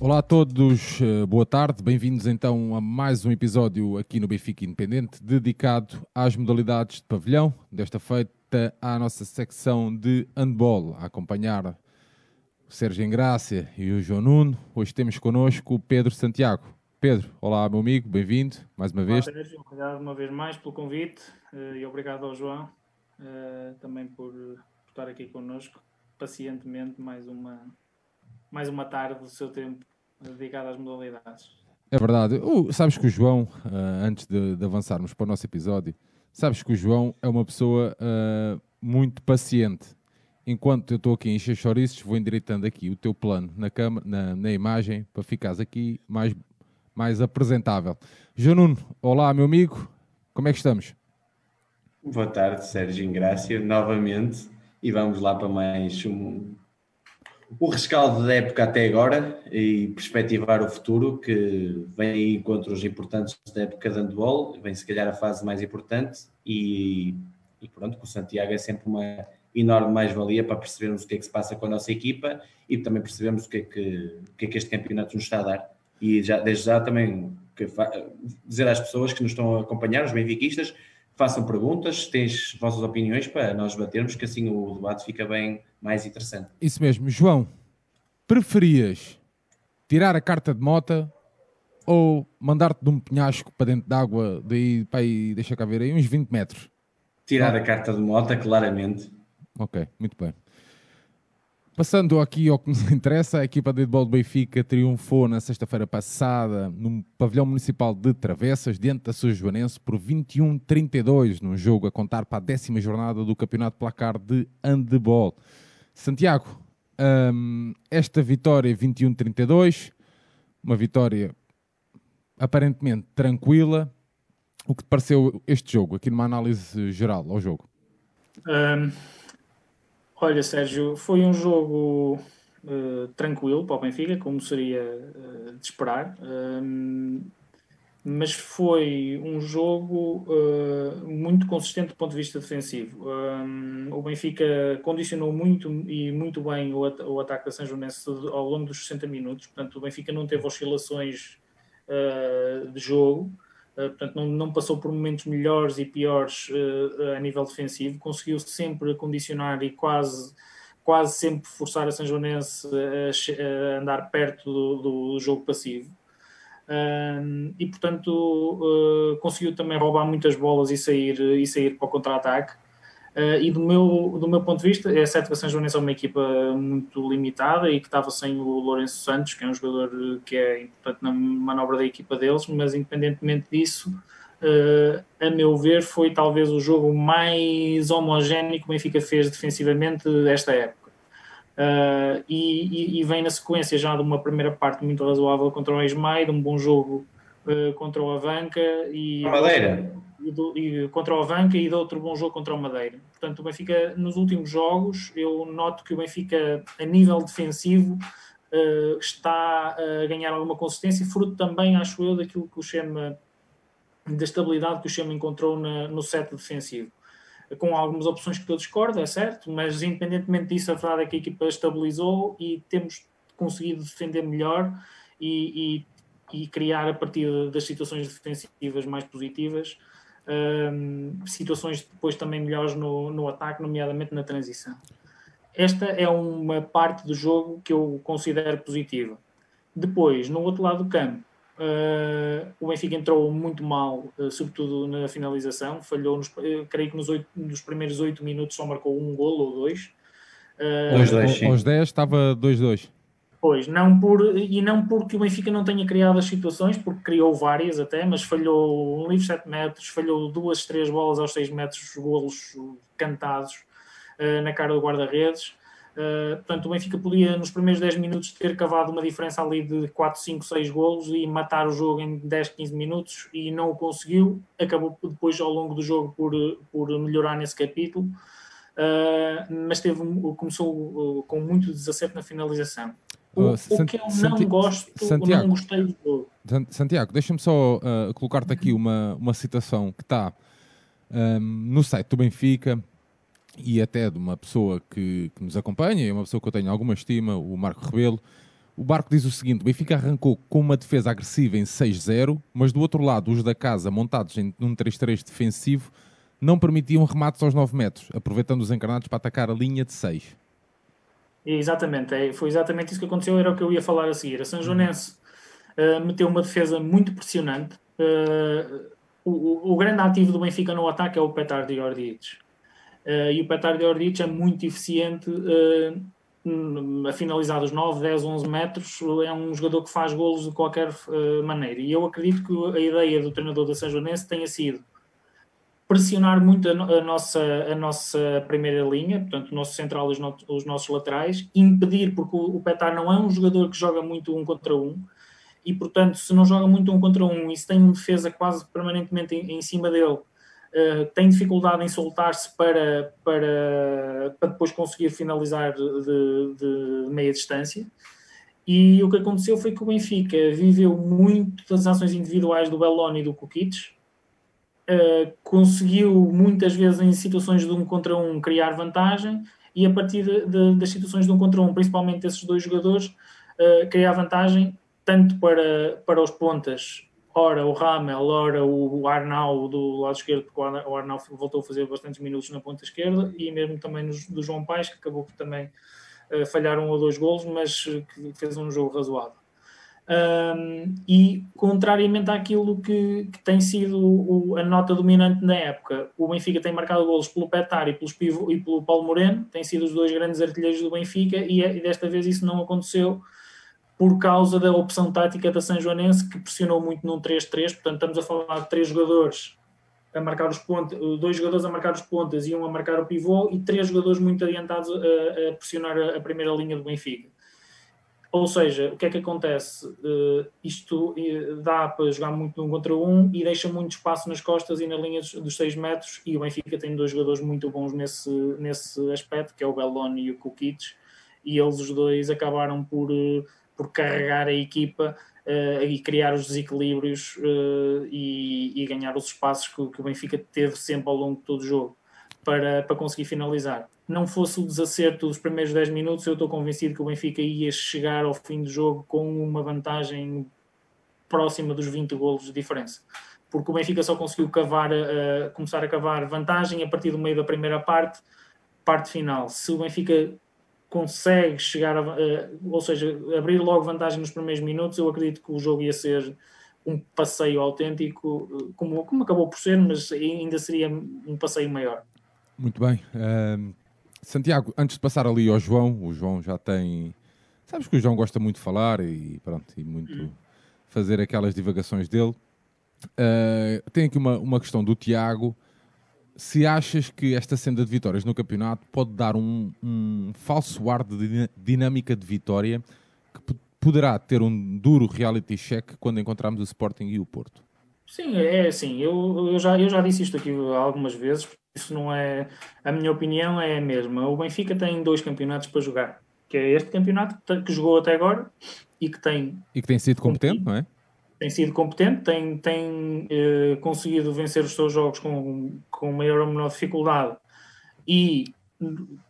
Olá a todos, eh, boa tarde, bem-vindos então a mais um episódio aqui no Benfica Independente, dedicado às modalidades de pavilhão, desta feita à nossa secção de handball, a acompanhar o Sérgio Engrácia e o João Nuno. Hoje temos connosco o Pedro Santiago. Pedro, olá meu amigo, bem-vindo mais uma vez. Olá, Sérgio, obrigado uma vez mais pelo convite eh, e obrigado ao João eh, também por estar aqui connosco, pacientemente mais uma, mais uma tarde do seu tempo dedicado às modalidades. É verdade. Uh, sabes que o João, uh, antes de, de, avançarmos para o nosso episódio, sabes que o João é uma pessoa uh, muito paciente. Enquanto eu estou aqui encher chouriços, vou endireitando aqui o teu plano na, cama, na, na imagem para ficares aqui mais, mais apresentável. João Nuno, olá meu amigo, como é que estamos? Boa tarde, Sérgio Ingrácia, novamente, e vamos lá para mais um, o rescaldo da época até agora e perspectivar o futuro, que vem encontros importantes da época de handball, vem se calhar a fase mais importante e, e pronto, com o Santiago é sempre uma enorme mais-valia para percebermos o que é que se passa com a nossa equipa e também percebermos o que é que, o que, é que este campeonato nos está a dar. E já, desde já também dizer às pessoas que nos estão a acompanhar, os benfiquistas, façam perguntas, tens vossas opiniões para nós batermos, que assim o debate fica bem mais interessante. Isso mesmo. João, preferias tirar a carta de mota ou mandar-te de um penhasco para dentro d'água, daí, para aí, deixa cá ver aí, uns 20 metros? Tirar a carta de mota, claramente. Ok, muito bem. Passando aqui ao que nos interessa, a equipa de handball do Benfica triunfou na sexta-feira passada no pavilhão municipal de Travessas, diante da sua Joanense, por 21-32, num jogo a contar para a décima jornada do Campeonato Placar de Handball. Santiago, hum, esta vitória 21-32, uma vitória aparentemente tranquila. O que te pareceu este jogo, aqui numa análise geral ao jogo? Um Olha, Sérgio, foi um jogo uh, tranquilo para o Benfica, como seria uh, de esperar, um, mas foi um jogo uh, muito consistente do ponto de vista defensivo. Um, o Benfica condicionou muito e muito bem o, at o ataque da São Joanense ao longo dos 60 minutos, portanto, o Benfica não teve oscilações de jogo. Uh, portanto, não, não, passou por momentos melhores e piores uh, a nível defensivo, conseguiu sempre condicionar e quase, quase sempre forçar a São Joanense a, andar perto do, do jogo passivo. Uh, e portanto conseguiu também roubar muitas bolas e sair, e sair para o contra-ataque. Uh, e do meu, do meu ponto de vista, é a São Joanense é uma equipa muito limitada e que estava sem o Lourenço Santos, que é um jogador que é importante na manobra da equipa deles, mas independentemente disso, uh, a meu ver, foi talvez o jogo mais homogéneo que o Benfica fez defensivamente desta época. Uh, e, e, vem na sequência já de uma primeira parte muito razoável contra o Ismael, de um bom jogo contra o Avanca e. A Madeira e contra o Avanca e de outro bom jogo contra o Madeira. Portanto, o Benfica, nos últimos jogos, eu noto que o Benfica, a nível defensivo, uh, está a ganhar alguma consistência, fruto também, acho eu, daquilo que o Chema, da estabilidade que o Chema encontrou na, no set defensivo. Com algumas opções que eu discordo, é certo, mas independentemente disso, a verdade é que a equipa estabilizou e temos conseguido defender melhor e, e, e criar a partir das situações defensivas mais positivas um, situações depois também melhores no, no ataque, nomeadamente na transição. Esta é uma parte do jogo que eu considero positiva. Depois, no outro lado do campo, uh, o Benfica entrou muito mal, uh, sobretudo na finalização, falhou, nos, uh, creio que nos, oito, nos primeiros 8 minutos só marcou um golo ou dois. Uh, dois, aos 10 estava 2-2. Pois, não por, e não porque o Benfica não tenha criado as situações, porque criou várias até, mas falhou um livre 7 metros, falhou duas, três bolas aos 6 metros, golos cantados uh, na cara do guarda-redes. Uh, portanto, o Benfica podia, nos primeiros 10 minutos, ter cavado uma diferença ali de 4, 5, 6 golos e matar o jogo em 10, 15 minutos e não o conseguiu. Acabou depois, ao longo do jogo, por, por melhorar nesse capítulo. Uh, mas teve, começou com muito desacerto na finalização. O, o que eu não gosto, Santiago, não gostei do jogo. Santiago, deixa-me só uh, colocar-te aqui uma, uma citação que está um, no site do Benfica e até de uma pessoa que, que nos acompanha, é uma pessoa que eu tenho alguma estima, o Marco Rebelo, O Barco diz o seguinte: o Benfica arrancou com uma defesa agressiva em 6-0, mas do outro lado, os da casa, montados em um 3-3 defensivo, não permitiam remates aos 9 metros, aproveitando os encarnados para atacar a linha de 6. Exatamente, é, foi exatamente isso que aconteceu, era o que eu ia falar a seguir. A São Joanense uh, meteu uma defesa muito pressionante. Uh, o, o, grande ativo do Benfica no ataque é o Petar de Ordic. Uh, e o Petar de Ordic é muito eficiente a finalizar dos 9, 10, 11 metros. É um jogador que faz golos de qualquer maneira. E eu acredito que a ideia do treinador da São Joanense tenha sido pressionar muito a, a, nossa, a nossa primeira linha, portanto, o nosso central e os, no, os nossos laterais, impedir, porque o, o Petar não é um jogador que joga muito um contra um, e portanto, se não joga muito um contra um e se tem uma defesa quase permanentemente em, em cima dele, uh, tem dificuldade em soltar-se para, para, para depois conseguir finalizar de, de meia distância. E o que aconteceu foi que o Benfica viveu muito das ações individuais do Belloni e do Kukic, uh, conseguiu muitas vezes em situações de um contra um criar vantagem e a partir de, de, das situações de um contra um, principalmente esses dois jogadores, uh, criar vantagem tanto para, para os pontas, ora o Ramel, ora o Arnau do lado esquerdo, porque o Arnau voltou a fazer bastantes minutos na ponta esquerda, e mesmo também no, do João Paes, que acabou por também uh, falhar um ou dois golos, mas que fez um jogo razoável. Um, e contrariamente àquilo que, que tem sido o, a nota dominante na época, o Benfica tem marcado golos pelo Petar e, pelos Pivo, e pelo Paulo Moreno, têm sido os dois grandes artilheiros do Benfica, e, e, desta vez isso não aconteceu por causa da opção tática da São Joanense, que pressionou muito num 3-3, portanto estamos a falar de três jogadores a marcar os pontos, dois jogadores a marcar os pontas e um a marcar o pivô, e três jogadores muito adiantados a, a pressionar a, a primeira linha do Benfica ou seja, o que é que acontece? Uh, isto uh, dá para jogar muito um contra um e deixa muito espaço nas costas e na linha dos 6 metros. E o Benfica tem dois jogadores muito bons nesse, nesse aspecto, que é o Belloni e o Kukic, e eles os dois acabaram por, uh, por carregar a equipa e criar os desequilíbrios e, e, ganhar os espaços que, que o Benfica teve sempre ao longo de todo o jogo para, para conseguir finalizar não fosse o desacerto dos primeiros 10 minutos, eu estou convencido que o Benfica ia chegar ao fim do jogo com uma vantagem próxima dos 20 golos de diferença. Porque o Benfica só conseguiu cavar, uh, começar a cavar vantagem a partir do meio da primeira parte, parte final. Se o Benfica consegue chegar, a, uh, ou seja, abrir logo vantagem nos primeiros minutos, eu acredito que o jogo ia ser um passeio autêntico, como, como acabou por ser, mas ainda seria um passeio maior. Muito bem. Uh, Santiago, antes de passar ali ao João, o João já tem. Sabes que o João gosta muito de falar e pronto, e muito hum. fazer aquelas divagações dele. Uh, tem aqui uma, uma questão do Tiago. Se achas que esta senda de vitórias no campeonato pode dar um, um falso ar de dinâmica de vitória que poderá ter um duro reality check quando encontrarmos o Sporting e o Porto? Sim, é assim. Eu, eu, já, eu já disse isto aqui algumas vezes isso não é. A minha opinião é a mesma. O Benfica tem dois campeonatos para jogar, que é este campeonato que jogou até agora e que tem. E que tem sido competente, não é? Tem sido competente, tem, tem eh, conseguido vencer os seus jogos com, com maior ou menor dificuldade e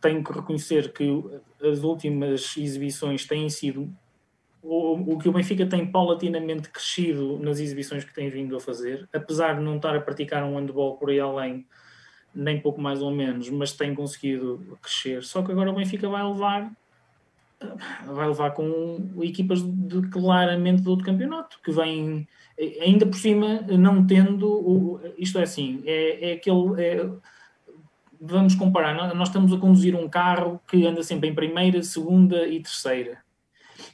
tenho que reconhecer que as últimas exibições têm sido o, o, que o Benfica tem paulatinamente crescido nas exibições que tem vindo a fazer, apesar de não estar a praticar um handball por aí além nem pouco mais ou menos, mas tem conseguido crescer. Só que agora o Benfica vai levar vai levar com equipas de claramente do outro campeonato, que vem ainda por cima não tendo isto é assim, é, é aquele é, vamos comparar, nós estamos a conduzir um carro que anda sempre em primeira, segunda e terceira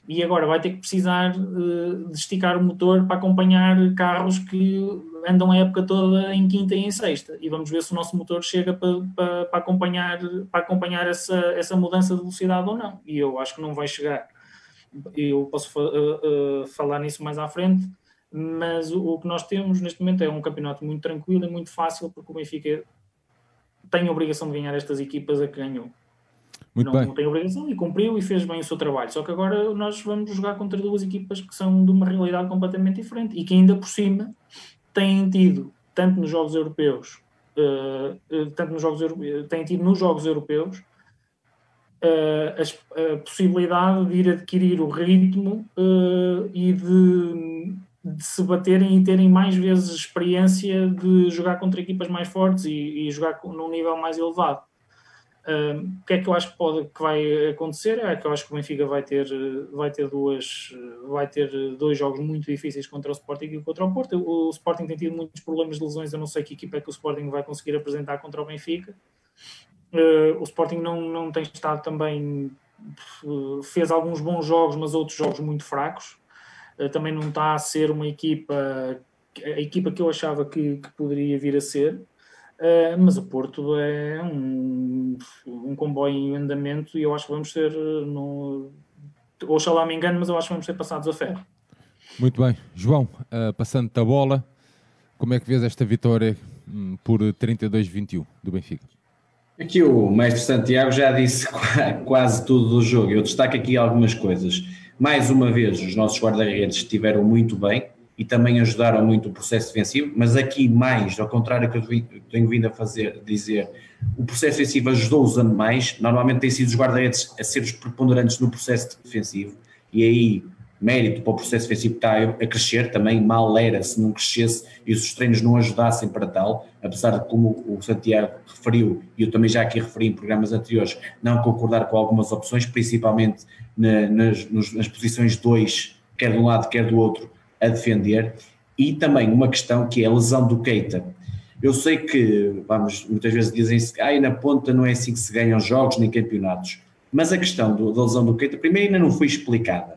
e agora vai ter que precisar uh, de esticar o motor para acompanhar carros que andam a época toda em quinta e em sexta. E vamos ver se o nosso motor chega para, para, para acompanhar, para acompanhar essa, essa mudança de velocidade ou não. E eu acho que não vai chegar. Eu posso uh, uh, falar nisso mais à frente mas o, o, que nós temos neste momento é um campeonato muito tranquilo e muito fácil porque o Benfica tem a obrigação de ganhar estas equipas a que ganhou muito não, bem. não tem obrigação e cumpriu e fez bem o seu trabalho. Só que agora nós vamos jogar contra duas equipas que são de uma realidade completamente diferente e que ainda por cima têm tido, tanto nos jogos europeus, uh, uh, tanto nos jogos europeus, têm tido nos jogos europeus a, a, possibilidade de ir adquirir o ritmo uh, e de, de, se baterem e terem mais vezes experiência de jogar contra equipas mais fortes e, e jogar num nível mais elevado. O que é que eu acho que pode que vai acontecer é que eu acho que o Benfica vai ter vai ter duas vai ter dois jogos muito difíceis contra o Sporting e contra o Porto. O Sporting tem tido muitos problemas de lesões. Eu não sei que equipa é que o Sporting vai conseguir apresentar contra o Benfica. Uh, o Sporting não, não tem estado também, fez alguns bons jogos, mas outros jogos muito fracos. Uh, também não está a ser uma equipa, a equipa que eu achava que, que poderia vir a ser. Mas o Porto é um, um comboio em andamento e eu acho que vamos ser, no, oxalá me engano, mas eu acho que vamos ser passados a ferro. Muito bem. João, passando-te a bola, como é que vês esta vitória hum, por 32-21 do Benfica? Aqui o mestre Santiago já disse quase tudo do jogo. Eu destaco aqui algumas coisas. Mais uma vez, os nossos guarda-redes estiveram muito bem e também ajudaram muito o processo defensivo, mas aqui mais, ao contrário que eu tenho vindo a fazer, dizer, o processo defensivo ajudou-os mais. Normalmente têm sido os guarda-redes a ser os preponderantes no processo defensivo e aí mérito para o processo defensivo está a crescer, também mal era se não crescesse e os treinos não ajudassem para tal, apesar de como o Santiago referiu, e eu também já aqui referi em programas anteriores, não concordar com algumas opções, principalmente na, nas, nas posições 2, quer de um lado, quer do outro, a defender, e também uma questão que é a lesão do Keita. Eu sei que, vamos, muitas vezes dizem se ah, na ponta não é assim que se ganham jogos nem campeonatos, mas a questão do, da lesão do Keita, primeiro ainda não foi explicada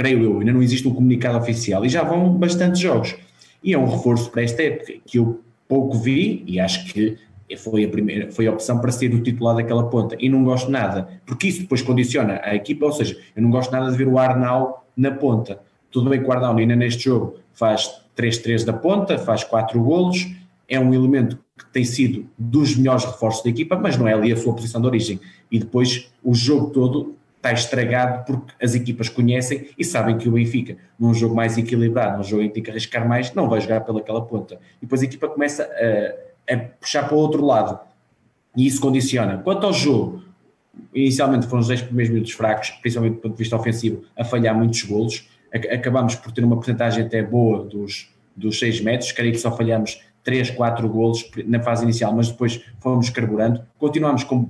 creio eu, ainda não existe um comunicado oficial e já vão bastantes jogos. E é um reforço para esta época que eu pouco vi e acho que foi a primeira, foi a opção para ser o titular daquela ponta e não gosto nada, porque isso depois condiciona a equipa, ou seja, eu não gosto nada de ver o Arnau na ponta. Tudo bem que o Arnau ainda neste jogo faz 3-3 da ponta, faz 4 golos, é um elemento que tem sido dos melhores reforços da equipa, mas não é ali a sua posição de origem. E depois o jogo todo está estragado porque as equipas conhecem e sabem que o Benfica, num jogo mais equilibrado, num jogo em que tem que arriscar mais, não vai jogar pelaquela ponta. E depois a equipa começa a, a puxar para o outro lado. E isso condiciona. Quanto ao jogo, inicialmente foram os 10 primeiros minutos fracos, principalmente do ponto de vista ofensivo, a falhar muitos golos. Acabámos por ter uma porcentagem até boa dos, dos 6 metros, creio que só falhamos 3, 4 golos na fase inicial, mas depois fomos carburando. Continuamos com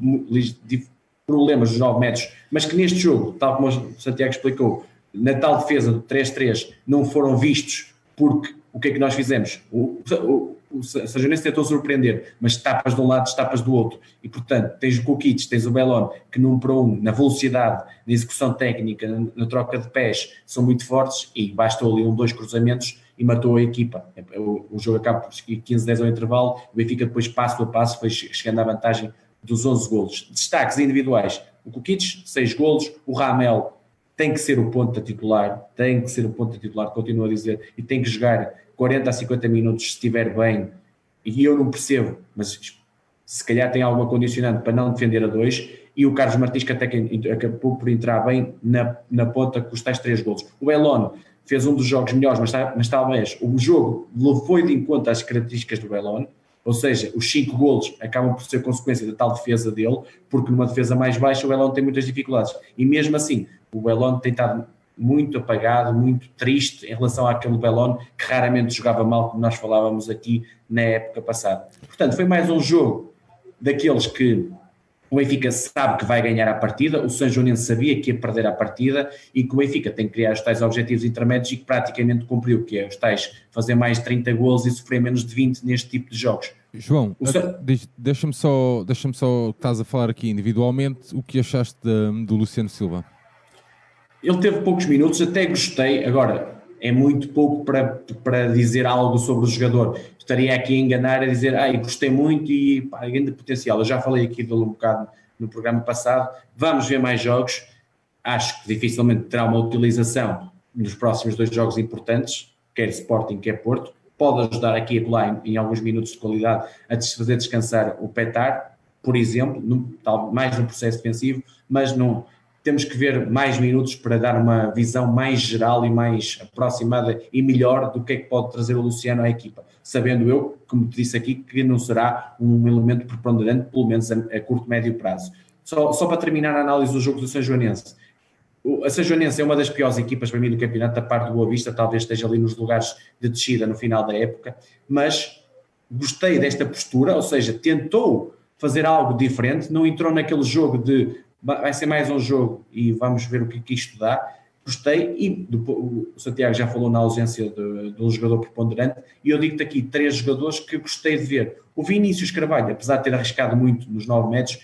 problemas dos 9 metros, mas que neste jogo, tal como o Santiago explicou, na tal defesa do 3-3 não foram vistos porque o que é que nós fizemos? O, o, o Sajonense tentou surpreender, mas tapas de um lado, tapas do outro. E portanto, tens o Kukic, tens o Belon, que num para um, na velocidade, na execução técnica, na, troca de pés, são muito fortes e bastou ali um, dois cruzamentos e matou a equipa. O, o jogo acaba por 15-10 ao intervalo, o Benfica depois passo a passo foi chegando à vantagem dos 11 golos. Destaques individuais: o Kukic, 6 golos, o Ramel tem que ser o ponto da titular, tem que ser o ponto da titular, continuo a dizer, e tem que jogar 40 a 50 minutos se estiver bem. E eu não percebo, mas se calhar tem alguma condicionante para não defender a dois. E o Carlos Martins, que até que acabou por entrar bem na, na ponta com os tais três golos. O Elon fez um dos jogos melhores, mas, mas talvez o jogo foi de encontro às características do Elon ou seja, os 5 golos acabam por ser consequência da tal defesa dele, porque numa defesa mais baixa o Elon tem muitas dificuldades. E mesmo assim, o Elon tem estado muito apagado, muito triste em relação àquele Belon que raramente jogava mal, como nós falávamos aqui na época passada. Portanto, foi mais um jogo daqueles que o Benfica sabe que vai ganhar a partida, o São Joanense sabia que ia perder a partida e que o Benfica tem que criar os tais objetivos intermédios e que praticamente cumpriu, que é os tais fazer mais 30 gols e sofrer menos de 20 neste tipo de jogos. João, deixa-me só, deixa só, estás a falar aqui individualmente, o que achaste de, do Luciano Silva? Ele teve poucos minutos, até gostei, agora é muito pouco para, para dizer algo sobre o jogador. Estaria aqui a enganar a dizer, ah, gostei muito e pá, grande potencial. Eu já falei aqui dele um bocado no programa passado. Vamos ver mais jogos. Acho que dificilmente terá uma utilização nos próximos dois jogos importantes, quer Sporting, quer Porto. Pode ajudar aqui a colar em, em alguns minutos de qualidade a fazer descansar o Petar, por exemplo, no, mais no processo defensivo, mas não temos que ver mais minutos para dar uma visão mais geral e mais aproximada e melhor do que é que pode trazer o Luciano à equipa, sabendo eu, como te disse aqui, que não será um elemento preponderante, pelo menos a, a curto, médio prazo. só, só para terminar a análise do jogo do São Joanense, a São Joanense é uma das piores equipas para mim do campeonato, da parte do Boa Vista, talvez esteja ali nos lugares de descida no final da época, mas gostei desta postura, ou seja, tentou fazer algo diferente, não entrou naquele jogo de vai ser mais um jogo e vamos ver o que, que isto dá. Gostei e do, o Santiago já falou na ausência de, de um jogador preponderante e eu digo-te aqui três jogadores que gostei de ver. O Vinícius Carvalho, apesar de ter arriscado muito nos 9 metros,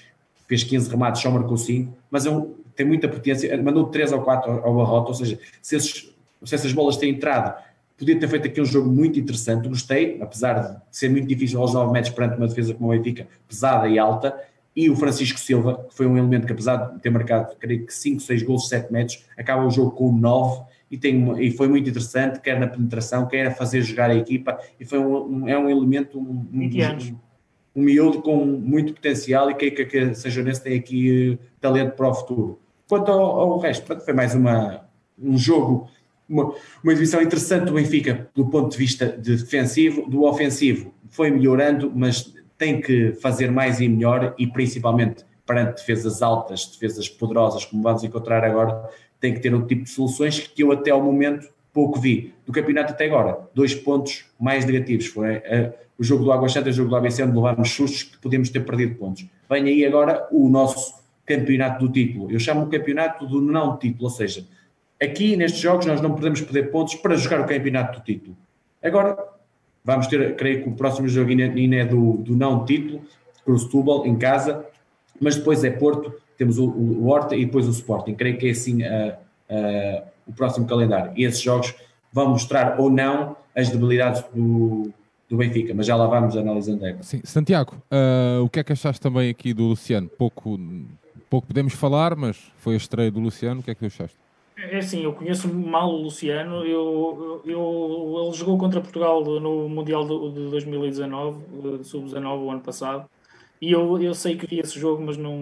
fez 15 remates, só marcou 5, mas é um, tem muita potência, mandou 3 ou 4 ao, ao Barrota, ou seja, se, esses, se essas bolas têm entrado podia ter feito aqui um jogo muito interessante, gostei, apesar de ser muito difícil aos 9 metros perante uma defesa como a Benfica, pesada e alta, e o Francisco Silva, que foi um elemento que apesar de ter marcado, creio que 5, 6 gols, 7 metros, acaba o jogo com 9, e, tem e foi muito interessante, quer na penetração, quer a fazer jogar a equipa, e foi um, um é um elemento, um, um, um, miúdo com muito potencial, e que, que, que a São tem aqui uh, talento para o futuro. Quanto ao, ao resto, foi mais uma, um jogo uma, uma exibição interessante do Benfica do ponto de vista de defensivo, do ofensivo. Foi melhorando, mas tem que fazer mais e melhor e principalmente perante defesas altas, defesas poderosas, como vamos encontrar agora, tem que ter outro tipo de soluções que eu até ao momento pouco vi. Do campeonato até agora, dois pontos mais negativos. Foi uh, o jogo do Água Santa e o jogo do ABC, onde levámos sustos que podíamos ter perdido pontos. Vem aí agora o nosso campeonato do título. Eu chamo o campeonato do não título, ou seja, Aqui nestes jogos nós não podemos perder pontos para jogar o campeonato do título. Agora vamos ter, creio que o próximo jogo ainda é do, do não título, com o Setúbal em casa, mas depois é Porto, temos o, o Horta e depois o Sporting. Creio que é assim o próximo calendário. E esses jogos vão mostrar ou não as debilidades do, do Benfica, mas já lá vamos analisando agora. Sim, Santiago, uh, o que é que achaste também aqui do Luciano? Pouco, pouco podemos falar, mas foi a estreia do Luciano, o que é que achaste? É assim, eu conheço mal o Luciano. Eu, eu, ele jogou contra Portugal no Mundial de 2019, sub-19, o ano passado. E eu, eu sei que vi esse jogo, mas não,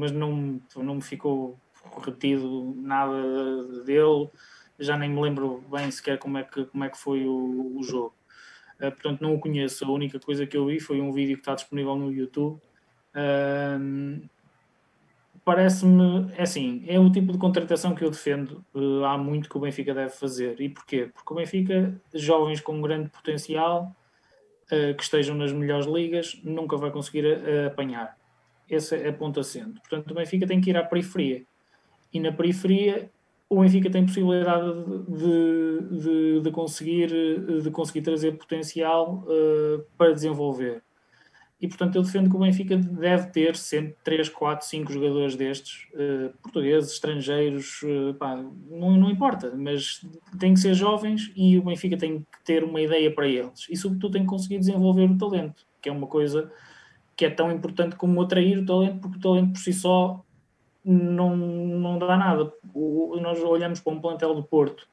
mas não, não me ficou retido nada dele. Já nem me lembro bem sequer como é que, como é que foi o, o jogo. Uh, portanto, não o conheço. A única coisa que eu vi foi um vídeo que está disponível no YouTube. Uh, parece-me, é assim, é o tipo de contratação que eu defendo uh, há muito que o Benfica deve fazer. E porquê? Porque o Benfica, jovens com grande potencial, uh, que estejam nas melhores ligas, nunca vai conseguir uh, apanhar. Esse é ponto assento. Portanto, o Benfica tem que ir à periferia. E na periferia, o Benfica tem possibilidade de, de, de conseguir, de conseguir trazer potencial para desenvolver e portanto eu defendo que o Benfica deve ter sempre 3, 4, 5 jogadores destes, uh, portugueses, estrangeiros, uh, pá, não, não importa, mas tem que ser jovens e o Benfica tem que ter uma ideia para eles e sobretudo tem que conseguir desenvolver o talento, que é uma coisa que é tão importante como atrair o talento, porque o talento por si só não, não dá nada. O, nós olhamos para um plantel do Porto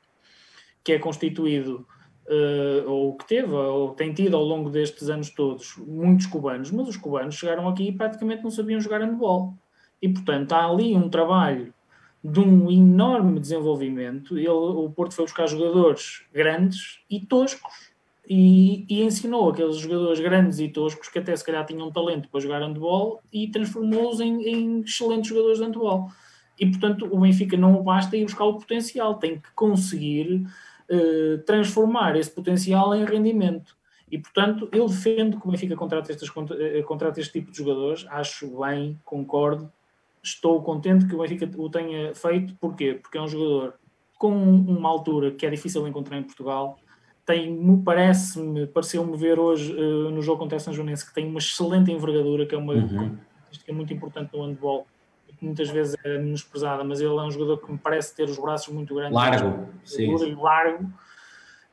que é constituído uh, ou que teve, ou tem tido ao longo destes anos todos, muitos cubanos, mas os cubanos chegaram aqui e praticamente não sabiam jogar handball. E, portanto, há ali um trabalho de um enorme desenvolvimento. Ele, o Porto foi buscar jogadores grandes e toscos e, e, ensinou aqueles jogadores grandes e toscos que até se calhar tinham talento para jogar handball e transformou-os em, em, excelentes jogadores de handball. E portanto o Benfica não basta ir buscar o potencial, tem que conseguir eh, transformar esse potencial em rendimento. E, portanto, eu defendo que o Benfica contrate, estes, eh, este tipo de jogadores, acho bem, concordo, estou contente que o Benfica o tenha feito, porquê? Porque é um jogador com uma altura que é difícil encontrar em Portugal, tem, parece-me, pareceu-me ver hoje uh, no jogo contra a São Joanense que tem uma excelente envergadura, que é uma uhum. que é muito importante no handball muitas vezes é menosprezada, mas ele é um jogador que me parece ter os braços muito grandes. Largo, sim. Largo.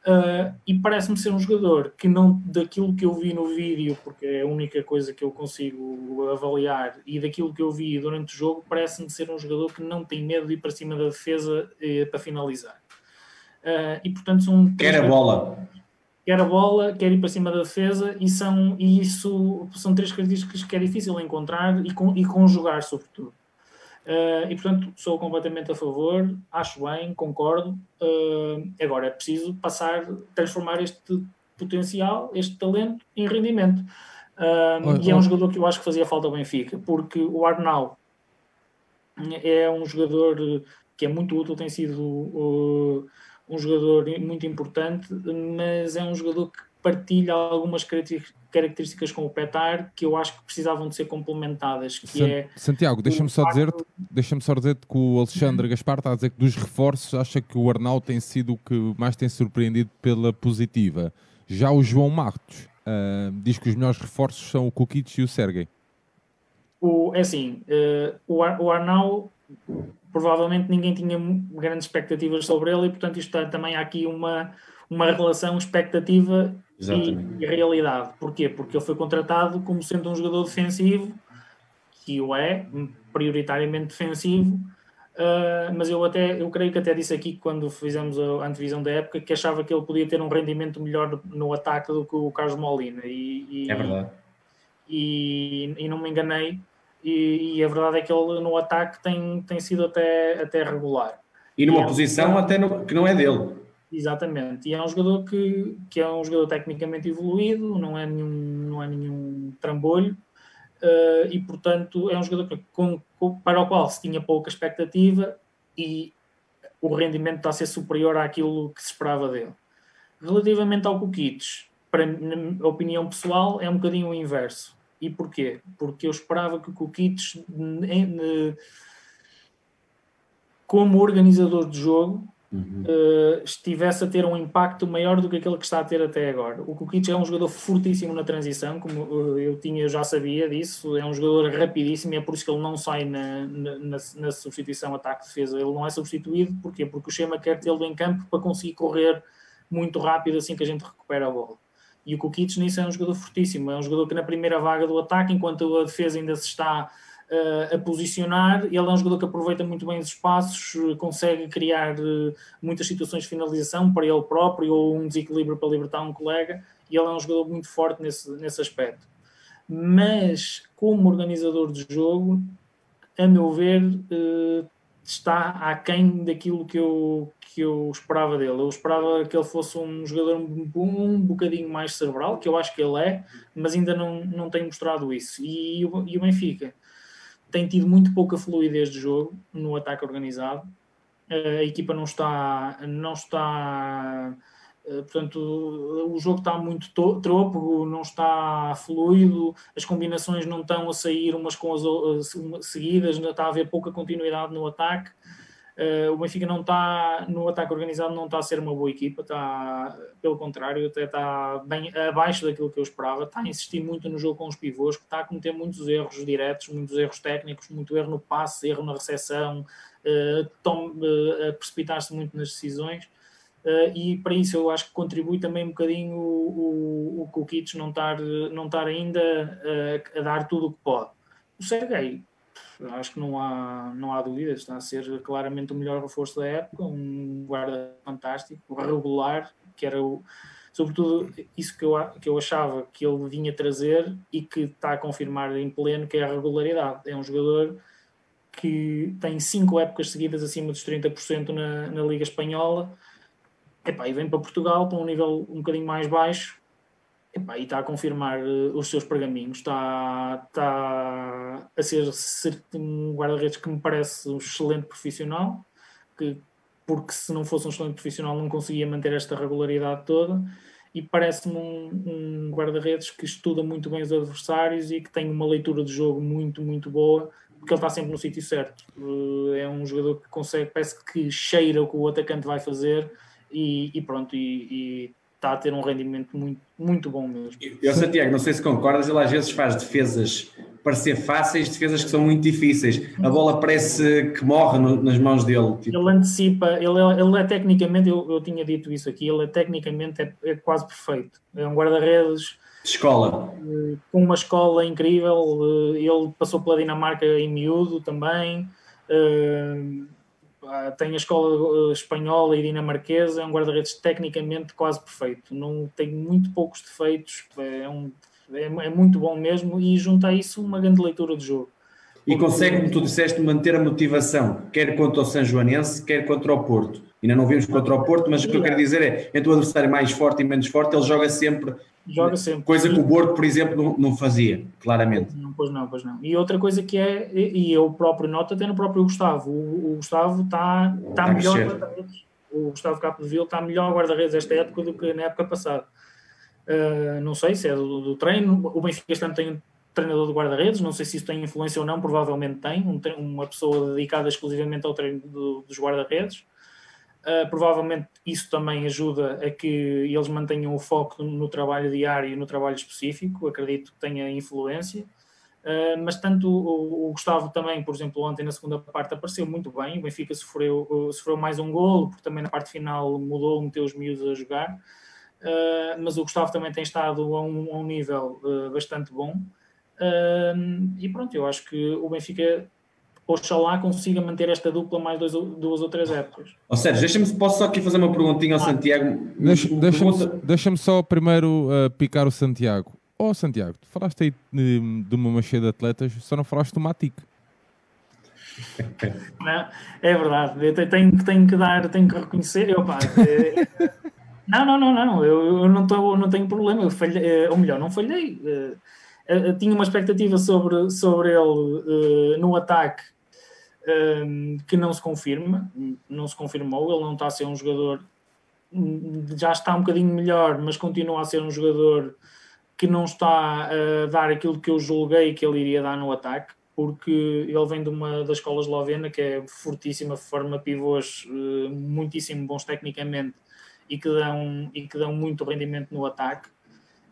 Uh, e parece-me ser um jogador que não daquilo que eu vi no vídeo, porque é a única coisa que eu consigo avaliar, e daquilo que eu vi durante o jogo, parece-me ser um jogador que não tem medo de ir para cima da defesa eh, para finalizar. Uh, e portanto são quer a bola quer a bola, quer ir para cima da defesa, e, são, e isso são três características que é difícil encontrar e, con, e conjugar, sobretudo. Uh, e portanto sou completamente a favor, acho bem, concordo. Uh, agora é preciso passar, transformar este potencial, este talento em rendimento. Uh, e é um jogador que eu acho que fazia falta ao Benfica, porque o Arnau é um jogador que é muito útil, tem sido um jogador muito importante, mas é um jogador que partilha algumas características com o Petar que eu acho que precisavam de ser complementadas. Que San é Santiago, deixa-me só dizer deixa só dizer que o Alexandre Gaspar está a dizer que dos reforços acha que o Arnau tem sido o que mais tem surpreendido pela positiva. Já o João Martos uh, diz que os melhores reforços são o Kukic e o Sergei. O, é assim, uh, o, Ar, o Arnau provavelmente ninguém tinha grandes expectativas sobre ele e portanto isto também há aqui uma, uma relação expectativa e, e, realidade. Porquê? Porque ele foi contratado como sendo um jogador defensivo, que o é, prioritariamente defensivo, uh, mas eu até eu creio que até disse aqui quando fizemos a antevisão da época que achava que ele podia ter um rendimento melhor no ataque do que o Carlos Molina. E, e é verdade. E, e, não me enganei, e, e, a verdade é que ele no ataque tem, tem sido até, até regular. E numa é posição até no, que não é dele. Exatamente, e é um jogador que, que é um jogador tecnicamente evoluído, não é nenhum, não é nenhum trambolho, uh, e portanto é um jogador que, com, com, para o qual se tinha pouca expectativa e o rendimento está a ser superior àquilo que se esperava dele. Relativamente ao Kukic, para a opinião pessoal, é um bocadinho o inverso. E porquê? Porque eu esperava que o Kukic, como organizador de jogo, uhum. uh, estivesse a ter um impacto maior do que aquele que está a ter até agora. O Kukic é um jogador fortíssimo na transição, como uh, eu tinha, eu já sabia disso, é um jogador rapidíssimo e é por isso que ele não sai na, na, na substituição ataque-defesa. Ele não é substituído, porquê? Porque o Schema quer tê-lo em campo para conseguir correr muito rápido assim que a gente recupera a bola. E o Kukic nisso é um jogador fortíssimo, é um jogador que na primeira vaga do ataque, enquanto a defesa ainda se está a posicionar, ele é um jogador que aproveita muito bem os espaços, consegue criar uh, muitas situações de finalização para ele próprio ou um desequilíbrio para libertar um colega, e ele é um jogador muito forte nesse, nesse aspecto. Mas, como organizador de jogo, a meu ver, está aquém daquilo que eu, que eu esperava dele. Eu esperava que ele fosse um jogador um, um bocadinho mais cerebral, que eu acho que ele é, mas ainda não, não tem mostrado isso. E, e o Benfica tem tido muito pouca fluidez de jogo no ataque organizado. A equipa não está, não está eh, portanto, o jogo está muito tropo, não está fluido, as combinações não estão a sair umas com as seguidas, ainda está a haver pouca continuidade no ataque. Uh, o Benfica não está no ataque organizado, não está a ser uma boa equipa, está pelo contrário, até está bem abaixo daquilo que eu esperava. Está a insistir muito no jogo com os pivôs, que está a cometer muitos erros diretos, muitos erros técnicos, muito erro no passe, erro na recepção, uh, a precipitar-se muito nas decisões. Uh, e para isso eu acho que contribui também um bocadinho o, o, o não estar, não estar ainda uh, a dar tudo o que pode. O Sergei, acho que não há, não há dúvidas, está a ser claramente o melhor reforço da época, um guarda fantástico, regular, que era o, sobretudo isso que eu, que eu achava que ele vinha trazer e que está a confirmar em pleno, que é a regularidade. É um jogador que tem cinco épocas seguidas acima dos 30% na, na Liga Espanhola, Epá, e vem para Portugal para um nível um bocadinho mais baixo epá, e está a confirmar uh, os seus pergaminhos, está, está a ser, um guarda-redes que me parece um excelente profissional, que, porque se não fosse um excelente profissional não conseguia manter esta regularidade toda e parece-me um, um guarda-redes que estuda muito bem os adversários e que tem uma leitura de jogo muito, muito boa, porque ele está sempre no sítio certo. Uh, é um jogador que consegue, parece que cheira o que o atacante vai fazer e, e pronto, e, está a ter um rendimento muito, muito bom mesmo. Eu, Santiago, não sei se concordas, ele às vezes faz defesas parecer fáceis, defesas que são muito difíceis. A bola parece que morre no, nas mãos dele. Tipo. Ele antecipa, ele, é, ele é tecnicamente, eu, eu tinha dito isso aqui, ele é tecnicamente é, é quase perfeito. É um guarda-redes. Escola. Eh, com uma escola incrível. Eh, ele passou pela Dinamarca em miúdo também. Uh, tem a escola eh, espanhola e dinamarquesa, é um guarda-redes tecnicamente quase perfeito, não tem muito poucos defeitos, é, um, é, é, muito bom mesmo e junta a isso uma grande leitura de jogo. E consegue, como tu disseste, manter a motivação, quer contra o São Joanense, quer contra o Porto. Ainda não vimos contra o Porto, mas o que eu quero dizer é, entre o adversário mais forte e menos forte, ele joga sempre Joga sempre. Coisa que o Bordo, por exemplo, não, não fazia, claramente. Não, pois não, pois não. E outra coisa que é, e eu próprio noto até no próprio Gustavo, o, o Gustavo está tá, tá melhor guarda-redes. O Gustavo Capdeville está melhor guarda-redes esta época do que na época passada. Uh, não sei se é do, do, treino. O Benfica este ano tem um treinador de guarda-redes, não sei se isso tem influência ou não, provavelmente tem. Um, uma pessoa dedicada exclusivamente ao treino do, dos guarda-redes. Uh, provavelmente isso também ajuda a que eles mantenham o foco no trabalho diário e no trabalho específico, acredito que tenha influência. Uh, mas tanto o, o, Gustavo também, por exemplo, ontem na segunda parte apareceu muito bem. O Benfica sofreu, sofreu mais um golo, porque também na parte final mudou, meteu os miúdos a jogar. Uh, mas o Gustavo também tem estado a um, a um nível bastante bom. e pronto, eu acho que o Benfica oxalá consiga manter esta dupla mais dois, duas ou três épocas. Ou seja, deixa-me, posso só aqui fazer uma perguntinha ao ah. Santiago? Deixa-me deixa deixa só primeiro uh, picar o Santiago. Oh Santiago, tu falaste aí de, de uma machê de atletas, só não falaste do Matic. Não, é verdade, eu tenho, tenho que dar, tenho que reconhecer, eu, pá, é, não, não, não, não, eu, eu não, tô, não tenho problema, eu falhei, eh, ou melhor, não falhei, tinha uma expectativa sobre, sobre ele uh, no ataque um, que não se confirma, não se confirmou, ele não está a ser um jogador, já está um bocadinho melhor, mas continua a ser um jogador que não está a dar aquilo que eu julguei que ele iria dar no ataque, porque ele vem de uma da escola eslovena que é fortíssima, forma pivôs uh, muitíssimo bons tecnicamente e que dão, e que dão muito rendimento no ataque.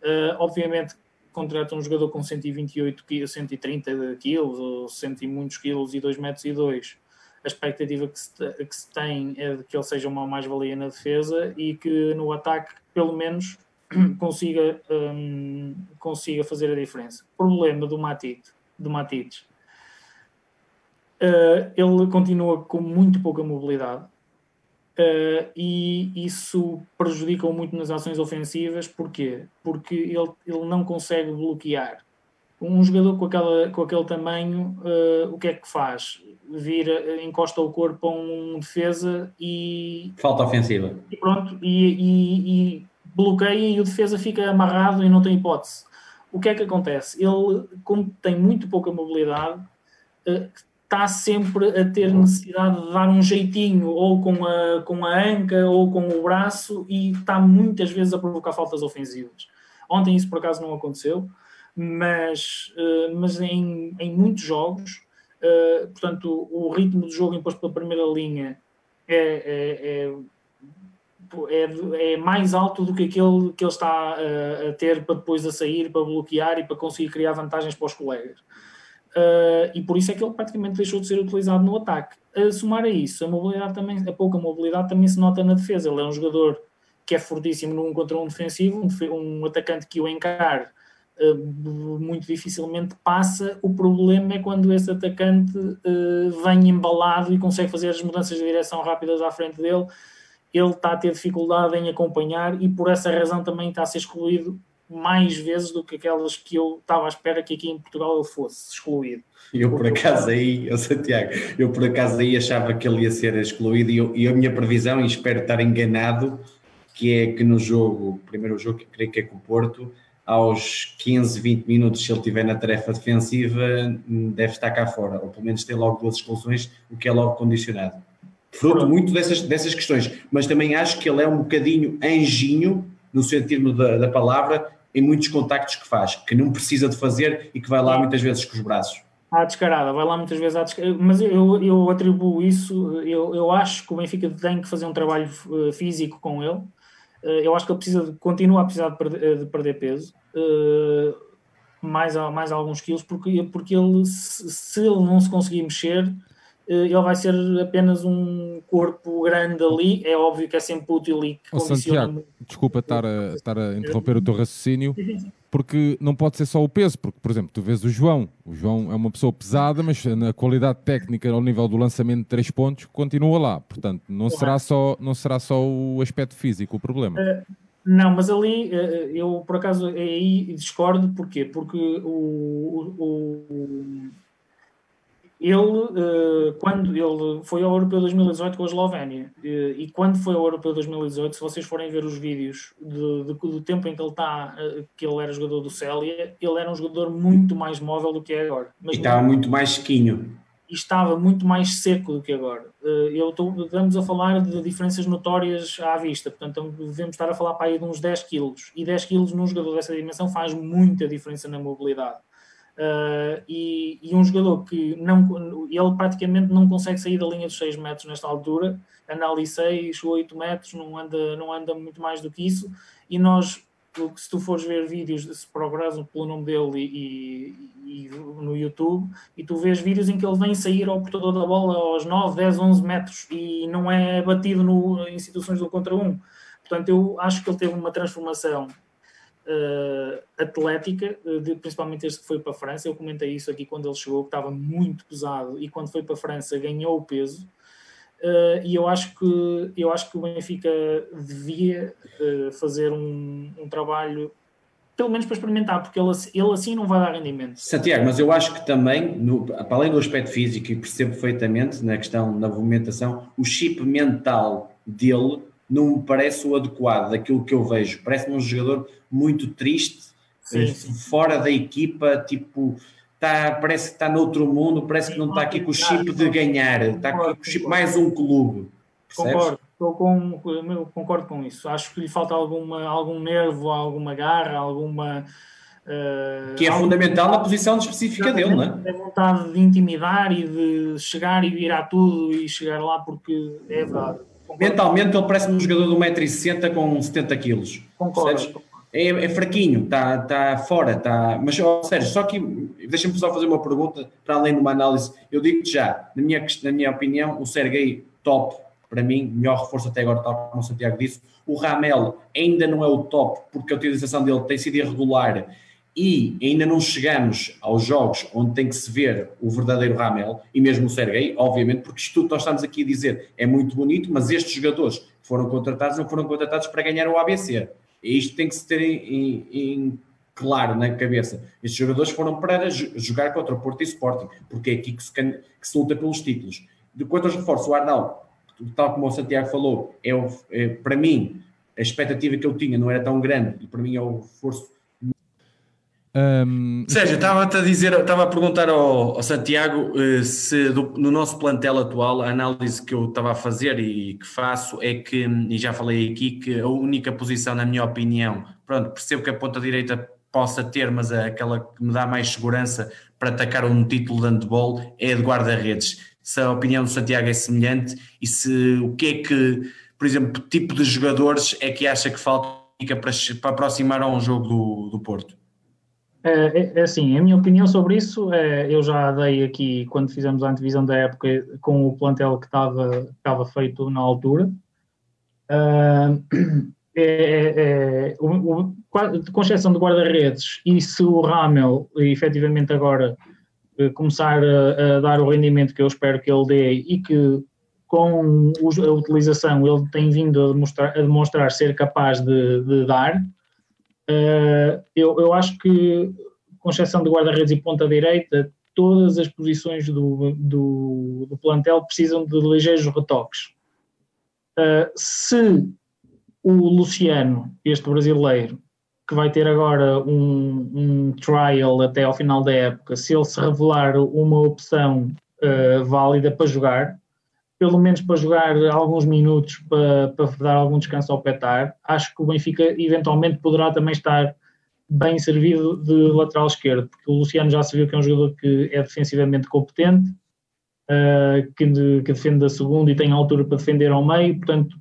Uh, obviamente contrata um jogador com 128 quilos, 130 quilos ou 100 e muitos quilos e 2 metros e 2 a expectativa que se, que se tem é de que ele seja uma mais-valia na defesa e que no ataque pelo menos consiga, um, consiga fazer a diferença. Problema do Matit, do Matites, uh, ele continua com muito pouca mobilidade, Uh, e isso prejudica muito nas ações ofensivas, porquê? Porque ele, ele não consegue bloquear. Um jogador com, aquela, com aquele tamanho, uh, o que é que faz? Vira, encosta o corpo a um defesa e. Falta ofensiva. E pronto, e, e, e bloqueia e o defesa fica amarrado e não tem hipótese. O que é que acontece? Ele, como tem muito pouca mobilidade, uh, está sempre a ter necessidade de dar um jeitinho, ou com a, com a anca, ou com o braço, e está muitas vezes a provocar faltas ofensivas. Ontem isso por acaso não aconteceu, mas, uh, mas em, em muitos jogos, uh, portanto, o, ritmo do jogo imposto pela primeira linha é, é, é, é, é mais alto do que aquele que ele está a, a ter para depois a sair, para bloquear e para conseguir criar vantagens para os colegas. Uh, e por isso é que ele praticamente deixou de ser utilizado no ataque. A somar a isso, a mobilidade também, a pouca mobilidade também se nota na defesa. Ele é um jogador que é fortíssimo num contra um defensivo, um, um atacante que o encare uh, muito dificilmente passa. O problema é quando esse atacante uh, vem embalado e consegue fazer as mudanças de direção rápidas à frente dele. Ele está a ter dificuldade em acompanhar e por essa razão também está a ser excluído mais vezes do que aquelas que eu estava à espera que aqui em Portugal ele fosse excluído. Eu por acaso aí, eu Santiago, eu por acaso aí achava que ele ia ser excluído e, eu, e a minha previsão, e espero estar enganado, que é que no jogo, primeiro jogo que creio que é com o Porto, aos 15, 20 minutos, se ele estiver na tarefa defensiva, deve estar cá fora, ou pelo menos ter logo duas expulsões, o que é logo condicionado. Fruto muito dessas, dessas questões, mas também acho que ele é um bocadinho anjinho, no sentido da, da palavra, em muitos contactos que faz, que não precisa de fazer e que vai lá muitas vezes com os braços. À descarada, vai lá muitas vezes à descarada, mas eu, eu atribuo isso, eu, eu acho que o Benfica tem que fazer um trabalho eh, físico com ele, eh, eu acho que ele precisa de, continua a precisar de perder, de perder peso, eh, mais, mais alguns quilos, porque, porque ele, se ele não se conseguir mexer, eh, ele vai ser apenas um corpo grande ali. É óbvio que é sempre útil e que oh, condiciona. Santiago, desculpa estar a, estar a interromper o teu raciocínio, porque não pode ser só o peso. Porque, por exemplo, tu vês o João. O João é uma pessoa pesada, mas na qualidade técnica, ao nível do lançamento de três pontos, continua lá. Portanto, não, será só, não será só o aspecto físico o problema. Uh, não, mas ali eu por acaso aí discordo, porquê? Porque o, o, ele, uh, quando ele foi ao Europeu 2018 com a Eslovénia, uh, e quando foi ao Europeu 2018, se vocês forem ver os vídeos de, de, do tempo em que ele está, uh, que ele era jogador do Célia, ele era um jogador muito mais móvel do que é agora. Mas e estava muito mais sequinho. E estava muito mais seco do que agora. eu estou, estamos a falar de diferenças notórias à vista, portanto devemos estar a falar para aí de uns 10 quilos, e 10 quilos num jogador dessa dimensão faz muita diferença na mobilidade. Uh, e, e, um jogador que não, ele praticamente não consegue sair da linha dos 6 metros nesta altura, anda ali 6, 8 metros, não anda, não anda muito mais do que isso. E nós, se tu fores ver vídeos, se procuras pelo nome dele e, e, e, no YouTube, e tu vês vídeos em que ele vem sair ao portador da bola aos 9, 10, 11 metros e não é batido no, em situações do contra um. Portanto, eu acho que ele teve uma transformação uh, atlética, uh, de, principalmente desde que foi para a França. Eu comentei isso aqui quando ele chegou, que estava muito pesado, e quando foi para a França ganhou o peso. Uh, e eu acho que eu acho que o Benfica devia fazer um, um trabalho pelo menos para experimentar, porque ele, ele assim não vai dar rendimento. Santiago, mas eu acho que também, no, para além do aspecto físico, e percebo perfeitamente na questão da movimentação, o chip mental dele não me parece o adequado daquilo que eu vejo. Parece-me um jogador muito triste, sim, sim. fora da equipa, tipo, tá, parece que está noutro mundo, parece que não está aqui com o chip de ganhar, está com o chip mais um clube. Concordo, estou com, concordo com isso. Acho que lhe falta alguma, algum nervo, alguma garra, alguma. Uh, que é fundamental na posição específica dele, não é? A vontade de intimidar e de chegar e virar tudo e chegar lá porque é verdade Mentalmente ele parece um jogador de 1,60m com 70kg. Concordo. É, é, fraquinho, está tá fora, tá, mas oh, sério, só que deixa-me só fazer uma pergunta para além de uma análise. Eu digo-te já, na minha, na minha opinião, o Sergei top, para mim, melhor reforço até agora, tal como o Santiago disse. O Ramel ainda não é o top, porque a utilização dele tem sido irregular e ainda não chegamos aos jogos onde tem que se ver o verdadeiro Ramel e mesmo o Sergei, obviamente, porque isto tudo nós estamos aqui a dizer é muito bonito, mas estes jogadores que foram contratados não foram contratados para ganhar o ABC. E isto tem que se ter em, em claro na cabeça. Estes jogadores foram para jogar contra o Porto e Sporting, porque é aqui que se, que se luta pelos títulos. De quanto reforços, o Arnaldo, tal como o Santiago falou, é, é, para mim, a expectativa que eu tinha não era tão grande, e para mim é o reforço um, Sérgio, estava-te a dizer, estava a perguntar ao, ao Santiago uh, se do, no nosso plantel atual, a análise que eu estava a fazer e que faço é que, e já falei aqui, que a única posição, na minha opinião, pronto, percebo que a ponta direita possa ter, mas é aquela que me dá mais segurança para atacar um título de handball é a de guarda-redes. Se a opinião do Santiago é semelhante e se o que é que, por exemplo, tipo de jogadores é que acha que falta para, para aproximar a um jogo do, do Porto? É, é, é, assim, a minha opinião sobre isso, é, eu já dei aqui quando fizemos a antevisão da época com o plantel que estava, estava feito na altura. Uh, é, o, o, com exceção de guarda-redes, e se o Ramel efetivamente agora eh, começar a, a, dar o rendimento que eu espero que ele dê e que com a utilização ele tem vindo a demonstrar, a demonstrar ser capaz de, de dar, Uh, eu, eu acho que, com exceção de guarda-redes e ponta-direita, todas as posições do, do, do, plantel precisam de ligeiros retoques. Uh, se o Luciano, este brasileiro, que vai ter agora um, um, trial até ao final da época, se ele se revelar uma opção uh, válida para jogar, pelo menos para jogar alguns minutos para, para dar algum descanso ao Petar. Acho que o Benfica eventualmente poderá também estar bem servido de lateral esquerdo, porque o Luciano já se viu que é um jogador que é defensivamente competente, uh, que, de, que, defende a segunda e tem altura para defender ao meio, portanto,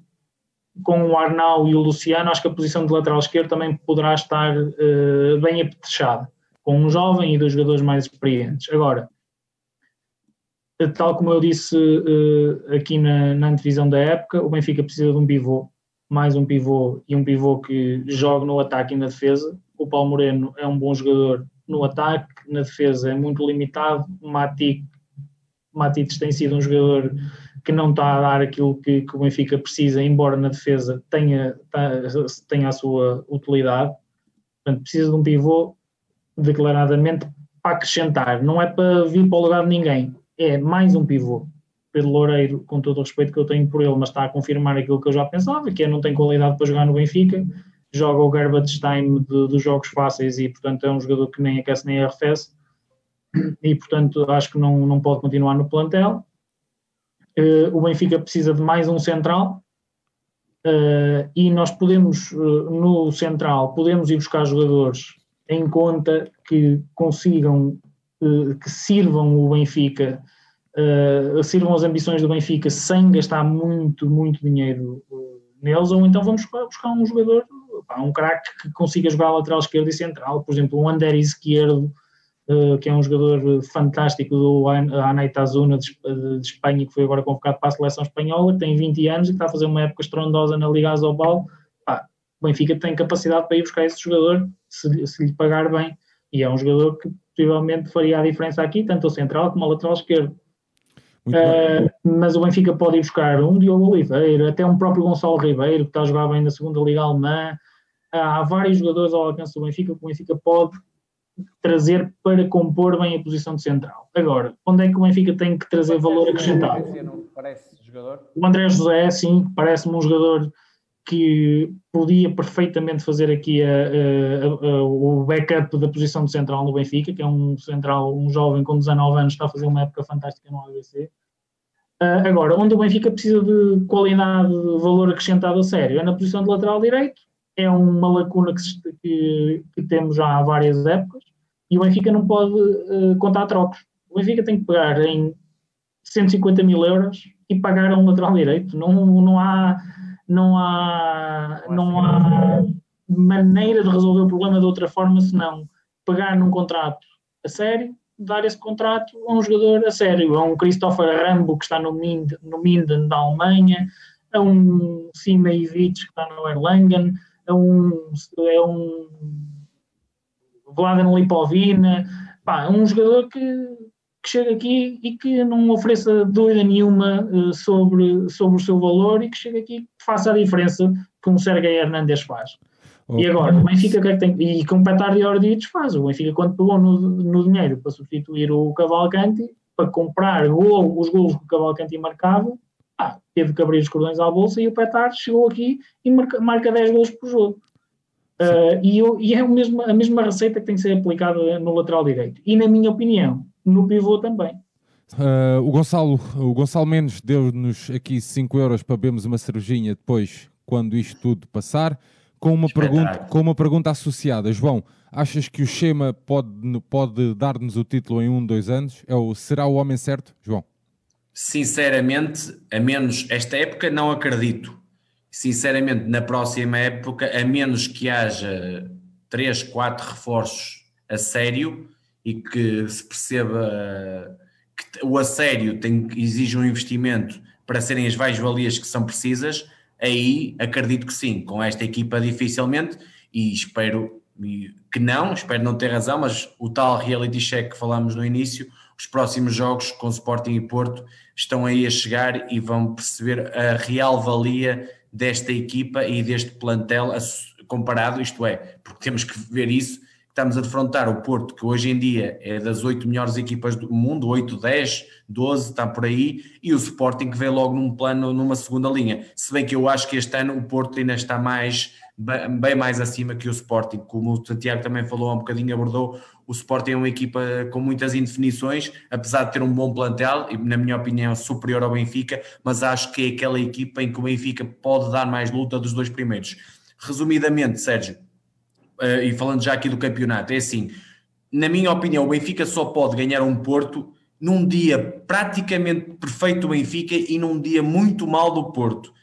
com o Arnau e o Luciano, acho que a posição de lateral esquerdo também poderá estar uh, bem apetrechada, com um jovem e dois jogadores mais experientes. Agora, tal como eu disse uh, aqui na, na antevisão da época, o Benfica precisa de um pivô, mais um pivô e um pivô que jogue no ataque e na defesa. O Paulo Moreno é um bom jogador no ataque, na defesa é muito limitado. Matic, Matites tem sido um jogador que não está a dar aquilo que, que o Benfica precisa, embora na defesa tenha, tenha a sua utilidade. Portanto, precisa de um pivô declaradamente para acrescentar, não é para vir para o lugar de ninguém é mais um pivô. Pedro Loureiro, com todo o respeito que eu tenho por ele, mas está a confirmar aquilo que eu já pensava, que é não tem qualidade para jogar no Benfica, joga o garbage time dos jogos fáceis e, portanto, é um jogador que nem aquece nem arrefece e, portanto, acho que não, não pode continuar no plantel. Uh, o Benfica precisa de mais um central uh, e nós podemos, uh, no central, podemos ir buscar jogadores em conta que consigam, que sirvam o Benfica, sirvam as ambições do Benfica sem gastar muito, muito dinheiro neles, ou então vamos buscar um jogador, um craque que consiga jogar lateral esquerdo e central, por exemplo, um Ander esquerdo eh, que é um jogador fantástico do Anaitazuna de, de Espanha, que foi agora convocado para a seleção espanhola, tem 20 anos e está a fazer uma época estrondosa na Liga Azobal. o Benfica tem capacidade para ir buscar esse jogador se, se, lhe pagar bem. E é um jogador que possivelmente faria a diferença aqui, tanto o central como o lateral esquerdo. Uh, mas o Benfica pode ir buscar um Diogo Oliveira, até um próprio Gonçalo Ribeiro, que está a jogar bem na segunda Liga Alemã. há vários jogadores ao alcance do Benfica que o Benfica pode trazer para compor bem a posição de central. Agora, onde é que o Benfica tem que trazer valor acrescentado? O André José, sim, parece-me um jogador que podia perfeitamente fazer aqui a, a, a, o backup da posição de central no Benfica, que é um central, um jovem com 19 anos, está a fazer uma época fantástica no ABC. Uh, ah, agora, onde o Benfica precisa de qualidade, de valor acrescentado a sério, é na posição de lateral direito, é uma lacuna que, que, que temos já há várias épocas, e o Benfica não pode uh, contar trocos. O Benfica tem que pegar em 150 mil euros e pagar a um lateral direito. Não, não há, não há, não há maneira de resolver o problema de outra forma senão pegar num contrato a sério, dar esse contrato a um jogador a sério, a um Christopher Rambo que está no Minden, no Minden da Alemanha, a um Sima Ivic que está no Erlangen, a um, é um Vladan Lipovina, pá, é um jogador que, que chega aqui e que não ofereça dúvida nenhuma uh, sobre, sobre o seu valor e que chega aqui e faça a diferença que um Sergei Hernandes faz. E agora, o Benfica o que é que tem? E com o Petar Ordic faz. O Benfica, quando pegou no, no dinheiro para substituir o Cavalcanti, para comprar gol, os gols que o Cavalcanti marcava, ah, teve que abrir os cordões à bolsa e o Petar chegou aqui e marca, marca 10 gols por jogo. Uh, e, eu, e, é o mesmo, a mesma receita que tem que ser aplicada no lateral direito. E, na minha opinião, no pivô também. Uh, o, Gonçalo, o Gonçalo Mendes deu-nos aqui 5 euros para bebermos uma cervejinha depois, quando isto tudo passar, com uma, pergunta, com uma pergunta associada. João, achas que o Schema pode, pode dar-nos o título em um, dois anos? É o, será o homem certo, João? Sinceramente, a menos esta época, não acredito sinceramente, na próxima época, a menos que haja 3, 4 reforços a sério e que se perceba que o a sério tem, exige um investimento para serem as vais-valias que são precisas, aí acredito que sim, com esta equipa dificilmente, e espero que não, espero não ter razão, mas o tal reality check que falámos no início, os próximos jogos com Sporting e Porto estão aí a chegar e vão perceber a real valia desta equipa e deste plantel comparado, isto é, porque temos que ver isso, estamos a defrontar o Porto, que hoje em dia é das oito melhores equipas do mundo, 8, 10, 12, está por aí, e o Sporting que vem logo num plano, numa segunda linha. Se bem que eu acho que este ano o Porto ainda está mais bem mais acima que o Sporting, como o Santiago também falou, há um bocadinho abordou, o Sporting é uma equipa com muitas indefinições, apesar de ter um bom plantel, e na minha opinião superior ao Benfica, mas acho que é aquela equipa em que o Benfica pode dar mais luta dos dois primeiros. Resumidamente, Sérgio, eh, e falando já aqui do campeonato, é assim, na minha opinião, o Benfica só pode ganhar um Porto num dia praticamente perfeito do Benfica e num dia muito mal do Porto.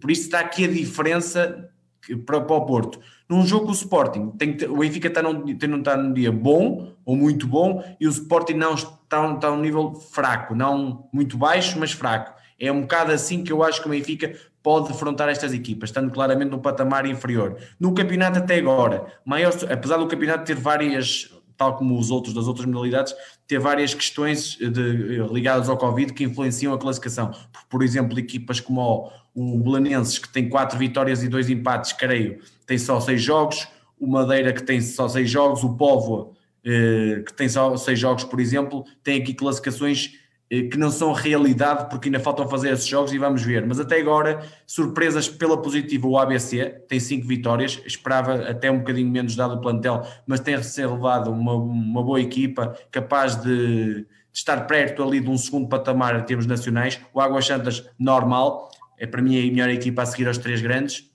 Por isso está aqui a diferença para, para o Porto. Num jogo o Sporting, tem o Benfica está num, tem, não está num dia bom ou muito bom e o Sporting não está, está num nível fraco, não muito baixo, mas fraco. É um bocado assim que eu acho que o Benfica pode defrontar estas equipas, estando claramente no patamar inferior. No campeonato até agora, maior, apesar do campeonato ter várias, tal como os outros das outras modalidades, ter várias questões de, ligadas ao Covid que influenciam a classificação. Por, por exemplo, equipas como o, Belenenses, que tem quatro vitórias e dois empates, creio, tem só seis jogos. O Madeira, que tem só seis jogos. O Povo, eh, que tem só seis jogos, por exemplo, tem aqui classificações eh, que não são realidade porque ainda faltam fazer esses jogos e vamos ver. Mas até agora, surpresas pela positiva, o ABC tem cinco vitórias, esperava até um bocadinho menos dado o plantel, mas tem levado uma, uma boa equipa capaz de, de, estar perto ali de um segundo patamar em termos nacionais. O Águas Santas, normal, é para mim a melhor equipa a seguir aos três grandes.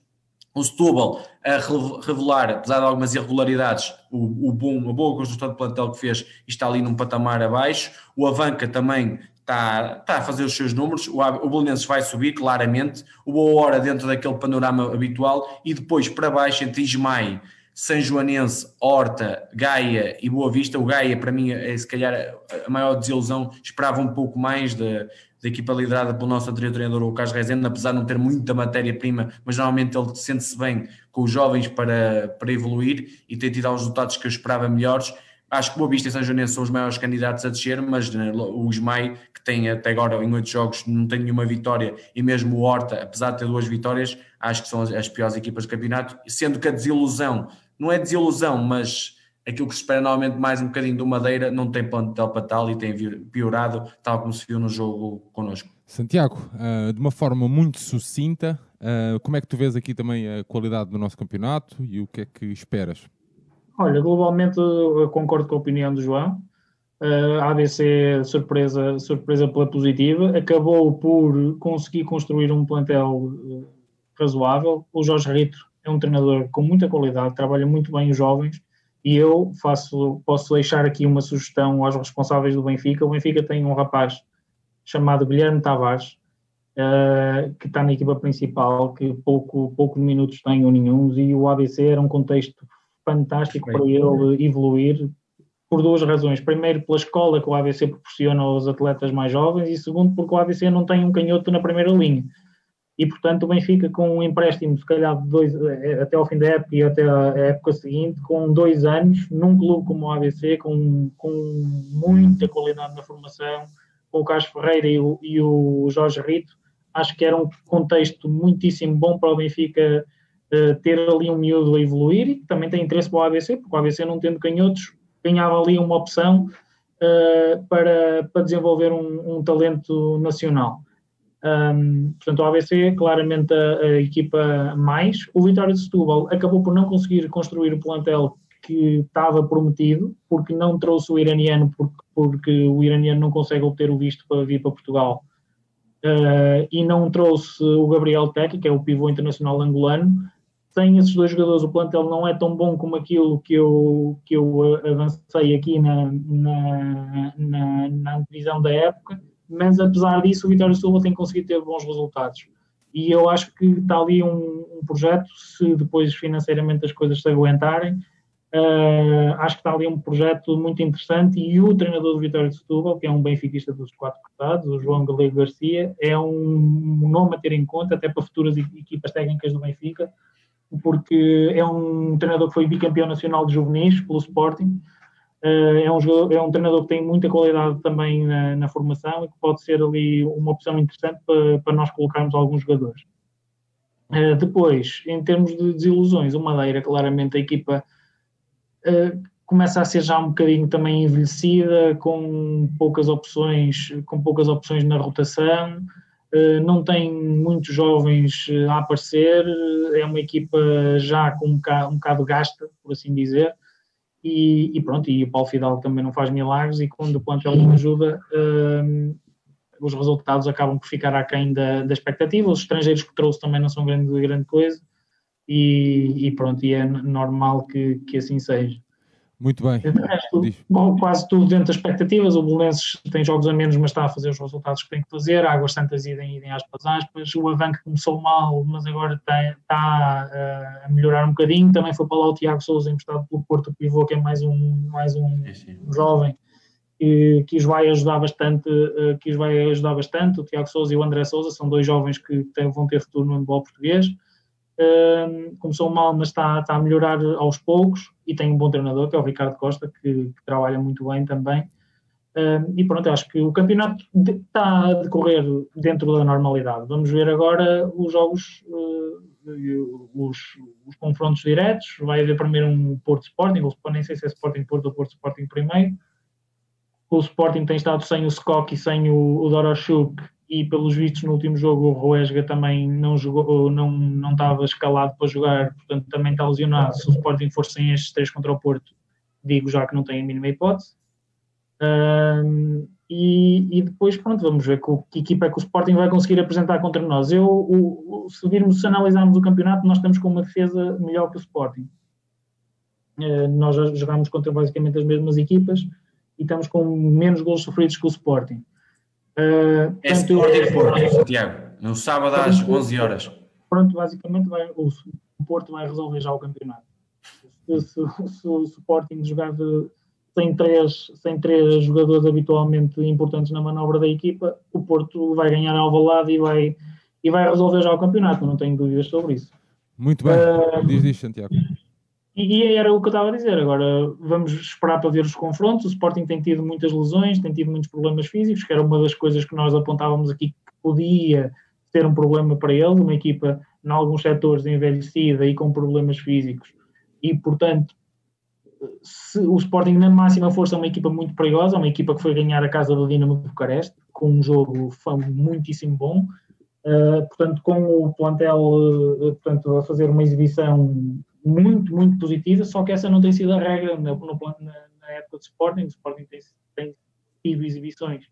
O Setúbal a revelar, apesar de algumas irregularidades, o, o bom, a boa construção de plantel que fez está ali num patamar abaixo. O Avanca também está, está a fazer os seus números. O, o Belenenses vai subir, claramente. O Boa Hora dentro daquele panorama habitual. E depois para baixo, entre Ismael, São Joanense, Horta, Gaia e Boa Vista. O Gaia, para mim, é se calhar a maior desilusão. Esperava um pouco mais de, da equipa liderada pelo nosso anterior treinador, o Carlos Rezende, apesar de não ter muita matéria-prima, mas normalmente ele sente-se bem com os jovens para, para evoluir e tem tido os resultados que eu esperava melhores. Acho que Boa Vista e São Joanense são os maiores candidatos a descer, mas né, o Ismael, que tem até agora em oito jogos, não tem nenhuma vitória, e mesmo o Horta, apesar de ter duas vitórias, acho que são as, as piores equipas do campeonato, sendo que a desilusão, não é desilusão, mas aquilo que se espera normalmente mais um bocadinho do Madeira não tem plantel para tal e tem piorado, tal como se viu no jogo connosco. Santiago, uh, de uma forma muito sucinta, uh, como é que tu vês aqui também a qualidade do nosso campeonato e o que é que esperas? Olha, globalmente eu concordo com a opinião do João. Uh, a ABC, surpresa, surpresa pela positiva, acabou por conseguir construir um plantel razoável. O Jorge Rito é um treinador com muita qualidade, trabalha muito bem os jovens e eu faço, posso deixar aqui uma sugestão aos responsáveis do Benfica. O Benfica tem um rapaz chamado Guilherme Tavares, uh, que está na equipa principal, que pouco, pouco minutos tem ou nenhum, e o ABC era um contexto fantástico para ele evoluir por duas razões. Primeiro, pela escola que o ABC proporciona aos atletas mais jovens, e segundo, porque o ABC não tem um canhoto na primeira linha e portanto o Benfica com um empréstimo se calhar dois, eh, até ao fim da época e até a época seguinte, com dois anos, num clube como o ABC, com, com muita qualidade na formação, com o Carlos Ferreira e o, e o Jorge Rito, acho que era um contexto muitíssimo bom para o Benfica uh, ter ali um miúdo a evoluir e também tem interesse para o ABC, porque o ABC não tendo canhotos, ganhava ali uma opção uh, para, para desenvolver um, um talento nacional. Um, portanto, o ABC, claramente a, a, equipa mais. O Vitória de Setúbal acabou por não conseguir construir o plantel que estava prometido, porque não trouxe o iraniano, porque, porque o iraniano não consegue obter o visto para vir para Portugal. Uh, e não trouxe o Gabriel Tec, que é o pivô internacional angolano. Sem esses dois jogadores, o plantel não é tão bom como aquilo que eu, que eu avancei aqui na, na, na, na divisão da época mas apesar disso o Vitória Silva tem conseguido ter bons resultados. E eu acho que está ali um, um projeto, se depois financeiramente as coisas se aguentarem, uh, acho que está ali um projeto muito interessante e o treinador do Vitória de Setúbal, que é um benfiquista dos quatro cortados, o João Galego Garcia, é um nome a ter em conta até para futuras equipas técnicas do Benfica, porque é um treinador que foi bicampeão nacional de juvenis pelo Sporting, é um, jogador, é um treinador que tem muita qualidade também na, na, formação e que pode ser ali uma opção interessante para, para nós colocarmos alguns jogadores. Uh, depois, em termos de desilusões, o Madeira, claramente a equipa uh, começa a ser já um bocadinho também envelhecida, com poucas opções, com poucas opções na rotação, uh, não tem muitos jovens a aparecer, é uma equipa já com um bocado, um bocado gasta, por assim dizer, e, e, pronto, e o Paulo Fidalgo também não faz milagres e quando o plantel não ajuda, um, os resultados acabam por ficar aquém da, da expectativa, os estrangeiros que trouxe também não são grande, grande coisa e, e pronto, e é normal que, que assim seja. Muito bem. resto, bom, quase tudo dentro das expectativas. O Belenenses tem jogos a menos, mas está a fazer os resultados que tem que fazer. A Águas Santas idem, idem aspas, aspas. O Avanque começou mal, mas agora está, está uh, a melhorar um bocadinho. Também foi para lá o Tiago Souza, emprestado pelo Porto Pivô, que é mais um, mais um, jovem que, que os vai ajudar bastante. Uh, que os vai ajudar bastante. O Tiago Souza e o André Souza são dois jovens que tem, vão ter futuro no handball português começou mal, mas está, está, a melhorar aos poucos e tem um bom treinador, que é o Ricardo Costa, que, que trabalha muito bem também. e pronto, acho que o campeonato está a decorrer dentro da normalidade. Vamos ver agora os jogos, uh, os, os, confrontos diretos. Vai haver primeiro um Porto Sporting, ou nem sei se é Sporting Porto ou Porto Sporting primeiro. o Sporting tem estado sem o Skok e sem o, o Doroshuk e pelos vistos no último jogo o Roesga também não jogou, não, não estava escalado para jogar, portanto também está lesionado. Se o Sporting for sem estes três contra o Porto, digo já que não tem a mínima hipótese. E, e, depois, pronto, vamos ver que, que, equipa é que o Sporting vai conseguir apresentar contra nós. Eu, o, se virmos, se analisarmos o campeonato, nós estamos com uma defesa melhor que o Sporting. Uh, nós jogámos contra basicamente as mesmas equipas e estamos com menos gols sofridos que o Sporting. Uh, é Sporting Porto, Tiago, no sábado às 11 horas. Pronto, basicamente vai, o, o Porto vai resolver já o campeonato. Se, se, se, se o Sporting jogar de, sem três, sem três jogadores habitualmente importantes na manobra da equipa, o Porto vai ganhar ao lado e vai, e vai resolver já o campeonato, não tenho dúvidas sobre isso. Muito bem, uh, diz, diz Santiago. E, e era o que eu estava a dizer. Agora vamos esperar para ver os confrontos. O Sporting tem tido muitas lesões, tem tido muitos problemas físicos, que era uma das coisas que nós apontávamos aqui que podia ser um problema para ele, uma equipa em alguns setores envelhecida e com problemas físicos. E, portanto, se o Sporting na máxima força é uma equipa muito perigosa, uma equipa que foi ganhar a casa do Dinamo de Bucareste, com um jogo muitíssimo bom, uh, portanto com o plantel uh, portanto, a fazer uma exibição muito, muito positiva, só que essa não tem sido a regra na, no, na, época do Sporting, o Sporting tem, tem tido exibições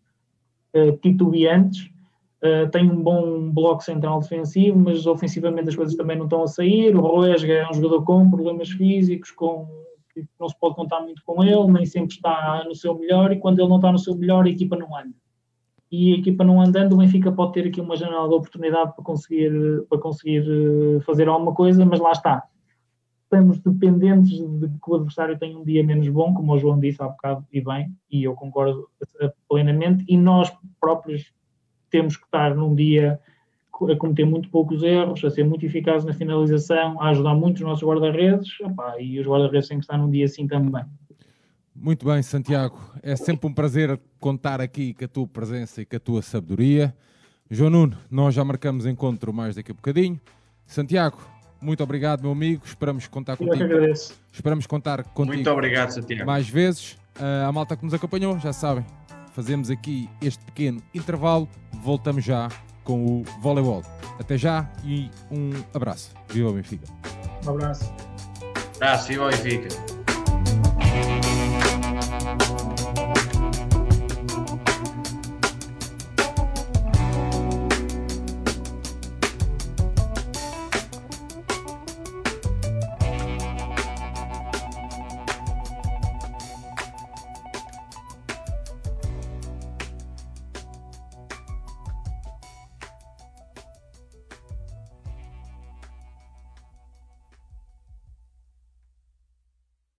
uh, titubeantes, Uh, tem um bom bloco central defensivo, mas ofensivamente as coisas também não estão a sair. O Roesga é um jogador com problemas físicos, com não se pode contar muito com ele, nem sempre está no seu melhor, e quando ele não está no seu melhor, a equipa não anda. E a equipa não andando, o Benfica pode ter aqui uma janela de oportunidade para conseguir, para conseguir eh, fazer alguma coisa, mas lá está. Estamos dependentes de que o adversário tenha um dia menos bom, como o João disse há bocado, e bem, e eu concordo plenamente, e nós próprios temos que estar num dia a cometer muito poucos erros, a ser muito eficaz na finalização, a ajudar muito os nossos guarda-redes, e os guarda-redes têm que estar num dia assim também. Muito bem, Santiago. É sempre um prazer contar aqui com a tua presença e com a tua sabedoria. João Nuno, nós já marcamos encontro mais daqui a bocadinho. Santiago, muito obrigado, meu amigo. Esperamos contar contigo. Eu que agradeço. Esperamos contar contigo. Muito obrigado, Santiago. Mais vezes. Uh, a malta que nos acompanhou, já sabem. Fazemos aqui este pequeno intervalo. Voltamos já com o voleibol. Até já e um abraço. Viva o Benfica. Um abraço. Abraço, viva o Benfica.